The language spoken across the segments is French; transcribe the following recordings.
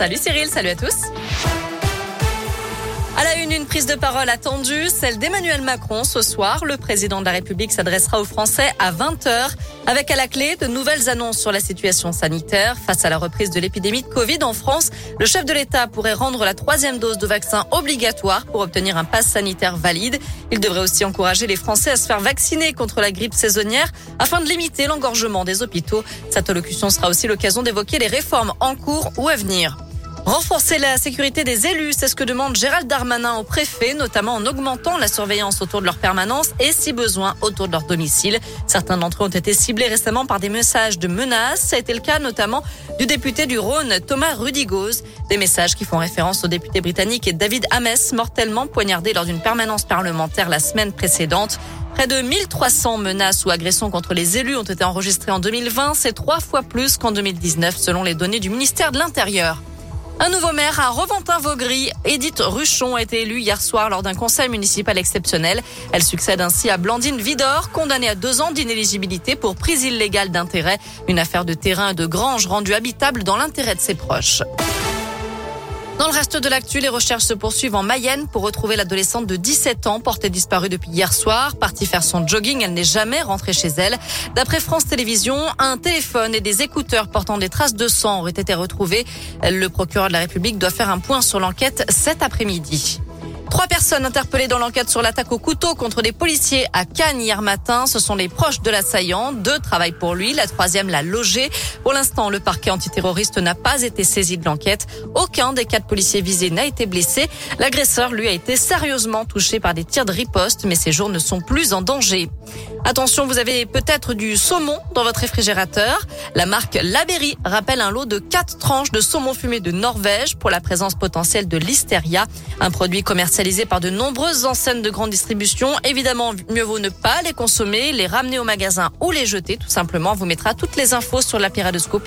Salut Cyril, salut à tous. À la une, une prise de parole attendue, celle d'Emmanuel Macron. Ce soir, le président de la République s'adressera aux Français à 20h avec à la clé de nouvelles annonces sur la situation sanitaire. Face à la reprise de l'épidémie de Covid en France, le chef de l'État pourrait rendre la troisième dose de vaccin obligatoire pour obtenir un pass sanitaire valide. Il devrait aussi encourager les Français à se faire vacciner contre la grippe saisonnière afin de limiter l'engorgement des hôpitaux. Cette allocution sera aussi l'occasion d'évoquer les réformes en cours ou à venir. Renforcer la sécurité des élus, c'est ce que demande Gérald Darmanin au préfet, notamment en augmentant la surveillance autour de leur permanence et, si besoin, autour de leur domicile. Certains d'entre eux ont été ciblés récemment par des messages de menaces. Ça a été le cas notamment du député du Rhône, Thomas Rudigoz. Des messages qui font référence au député britannique David Ames, mortellement poignardé lors d'une permanence parlementaire la semaine précédente. Près de 1300 menaces ou agressions contre les élus ont été enregistrées en 2020. C'est trois fois plus qu'en 2019 selon les données du ministère de l'Intérieur. Un nouveau maire à Reventin-Vaugry, Edith Ruchon, a été élue hier soir lors d'un conseil municipal exceptionnel. Elle succède ainsi à Blandine Vidor, condamnée à deux ans d'inéligibilité pour prise illégale d'intérêt, une affaire de terrain et de grange rendue habitable dans l'intérêt de ses proches. Dans le reste de l'actu, les recherches se poursuivent en Mayenne pour retrouver l'adolescente de 17 ans portée disparue depuis hier soir. Partie faire son jogging, elle n'est jamais rentrée chez elle. D'après France Télévisions, un téléphone et des écouteurs portant des traces de sang auraient été retrouvés. Le procureur de la République doit faire un point sur l'enquête cet après-midi. Trois personnes interpellées dans l'enquête sur l'attaque au couteau contre des policiers à Cannes hier matin. Ce sont les proches de l'assaillant. Deux travaillent pour lui. La troisième l'a logé. Pour l'instant, le parquet antiterroriste n'a pas été saisi de l'enquête. Aucun des quatre policiers visés n'a été blessé. L'agresseur, lui, a été sérieusement touché par des tirs de riposte, mais ses jours ne sont plus en danger. Attention, vous avez peut-être du saumon dans votre réfrigérateur. La marque Laberry rappelle un lot de quatre tranches de saumon fumé de Norvège pour la présence potentielle de listeria, un produit par de nombreuses enseignes de grande distribution. Évidemment, mieux vaut ne pas les consommer, les ramener au magasin ou les jeter. Tout simplement, on vous mettra toutes les infos sur la Piradoscope,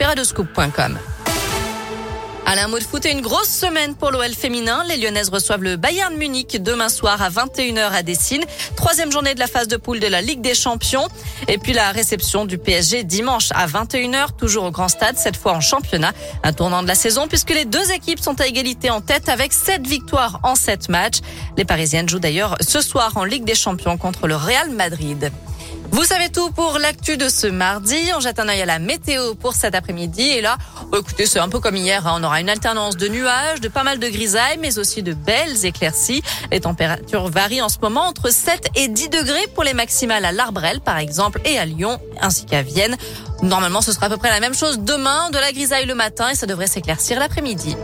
Alain mot de foot et une grosse semaine pour l'OL féminin. Les Lyonnaises reçoivent le Bayern Munich demain soir à 21h à Dessine. Troisième journée de la phase de poule de la Ligue des Champions. Et puis la réception du PSG dimanche à 21h, toujours au Grand Stade, cette fois en championnat. Un tournant de la saison puisque les deux équipes sont à égalité en tête avec sept victoires en sept matchs. Les Parisiennes jouent d'ailleurs ce soir en Ligue des Champions contre le Real Madrid. Vous savez tout pour l'actu de ce mardi. On jette un œil à la météo pour cet après-midi. Et là, oh, écoutez, c'est un peu comme hier. Hein. On aura une alternance de nuages, de pas mal de grisailles, mais aussi de belles éclaircies. Les températures varient en ce moment entre 7 et 10 degrés pour les maximales à l'Arbrel, par exemple, et à Lyon, ainsi qu'à Vienne. Normalement, ce sera à peu près la même chose demain, de la grisaille le matin et ça devrait s'éclaircir l'après-midi.